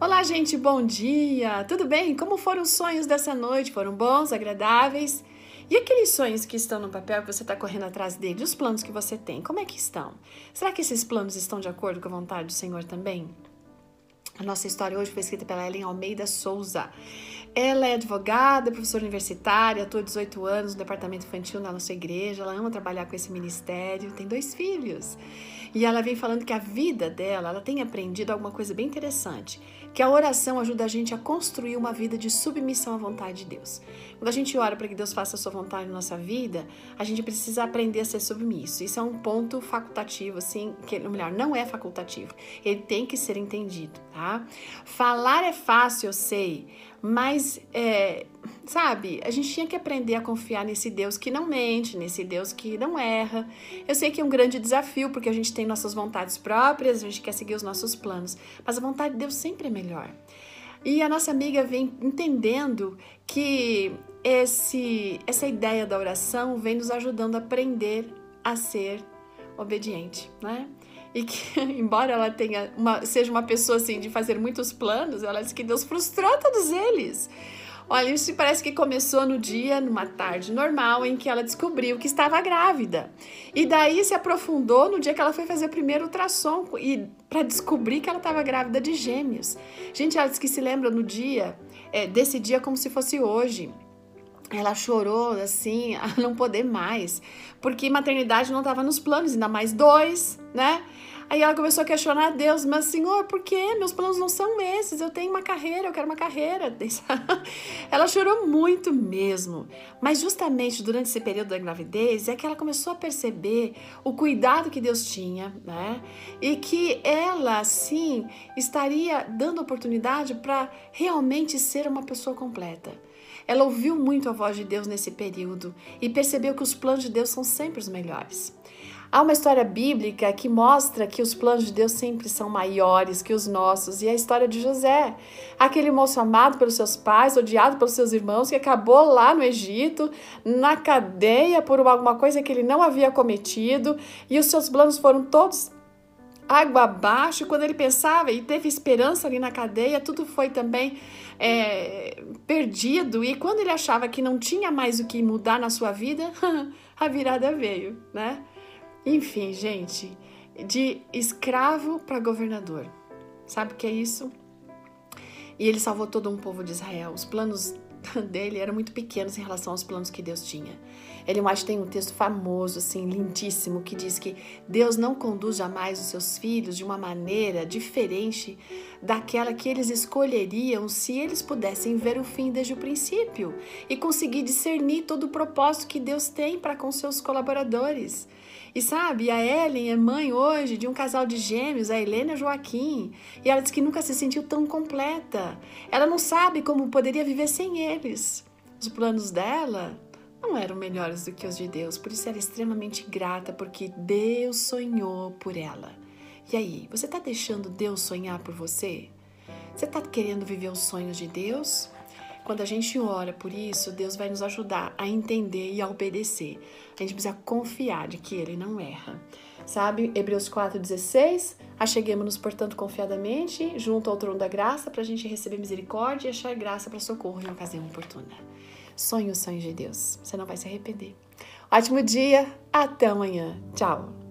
Olá, gente, bom dia! Tudo bem? Como foram os sonhos dessa noite? Foram bons, agradáveis? E aqueles sonhos que estão no papel que você está correndo atrás dele, os planos que você tem, como é que estão? Será que esses planos estão de acordo com a vontade do Senhor também? A nossa história hoje foi escrita pela Ellen Almeida Souza. Ela é advogada, professora universitária, atua 18 anos no departamento infantil na nossa igreja. Ela ama trabalhar com esse ministério, tem dois filhos. E ela vem falando que a vida dela, ela tem aprendido alguma coisa bem interessante, que a oração ajuda a gente a construir uma vida de submissão à vontade de Deus. Quando a gente ora para que Deus faça a sua vontade na nossa vida, a gente precisa aprender a ser submisso. Isso é um ponto facultativo, assim, que melhor, não é facultativo. Ele tem que ser entendido, tá? Falar é fácil, eu sei, mas, é, sabe, a gente tinha que aprender a confiar nesse Deus que não mente, nesse Deus que não erra. Eu sei que é um grande desafio, porque a gente tem nossas vontades próprias, a gente quer seguir os nossos planos, mas a vontade de Deus sempre é melhor. E a nossa amiga vem entendendo que esse, essa ideia da oração vem nos ajudando a aprender a ser obediente, né? E que, embora ela tenha uma, seja uma pessoa assim de fazer muitos planos, ela diz que Deus frustrou todos eles. Olha, isso parece que começou no dia, numa tarde normal, em que ela descobriu que estava grávida. E daí se aprofundou no dia que ela foi fazer o primeiro ultrassom e para descobrir que ela estava grávida de gêmeos. Gente, ela diz que se lembra no dia, é, desse dia como se fosse hoje. Ela chorou assim, a não poder mais, porque maternidade não estava nos planos, ainda mais dois, né? Aí ela começou a questionar a Deus, mas Senhor, por quê? Meus planos não são esses, eu tenho uma carreira, eu quero uma carreira. ela chorou muito mesmo, mas justamente durante esse período da gravidez é que ela começou a perceber o cuidado que Deus tinha, né? E que ela, sim, estaria dando oportunidade para realmente ser uma pessoa completa. Ela ouviu muito a voz de Deus nesse período e percebeu que os planos de Deus são sempre os melhores. Há uma história bíblica que mostra que os planos de Deus sempre são maiores que os nossos, e é a história de José, aquele moço amado pelos seus pais, odiado pelos seus irmãos, que acabou lá no Egito, na cadeia por alguma coisa que ele não havia cometido, e os seus planos foram todos água abaixo. Quando ele pensava e teve esperança ali na cadeia, tudo foi também é, perdido. E quando ele achava que não tinha mais o que mudar na sua vida, a virada veio, né? Enfim, gente, de escravo para governador. Sabe o que é isso? E ele salvou todo um povo de Israel. Os planos dele eram muito pequenos em relação aos planos que Deus tinha. Ele mais tem um texto famoso, assim, lindíssimo, que diz que Deus não conduz jamais os seus filhos de uma maneira diferente daquela que eles escolheriam se eles pudessem ver o fim desde o princípio e conseguir discernir todo o propósito que Deus tem para com seus colaboradores. E sabe, a Ellen é mãe hoje de um casal de gêmeos, a Helena e Joaquim. E ela diz que nunca se sentiu tão completa. Ela não sabe como poderia viver sem eles. Os planos dela não eram melhores do que os de Deus, por isso ela é extremamente grata, porque Deus sonhou por ela. E aí, você está deixando Deus sonhar por você? Você está querendo viver os sonhos de Deus? Quando a gente ora por isso, Deus vai nos ajudar a entender e a obedecer. A gente precisa confiar de que Ele não erra. Sabe, Hebreus 4,16? Acheguemos-nos, portanto, confiadamente junto ao trono da graça para a gente receber misericórdia e achar graça para socorro em ocasião oportuna. Sonhe os sonhos de Deus. Você não vai se arrepender. Ótimo dia, até amanhã. Tchau.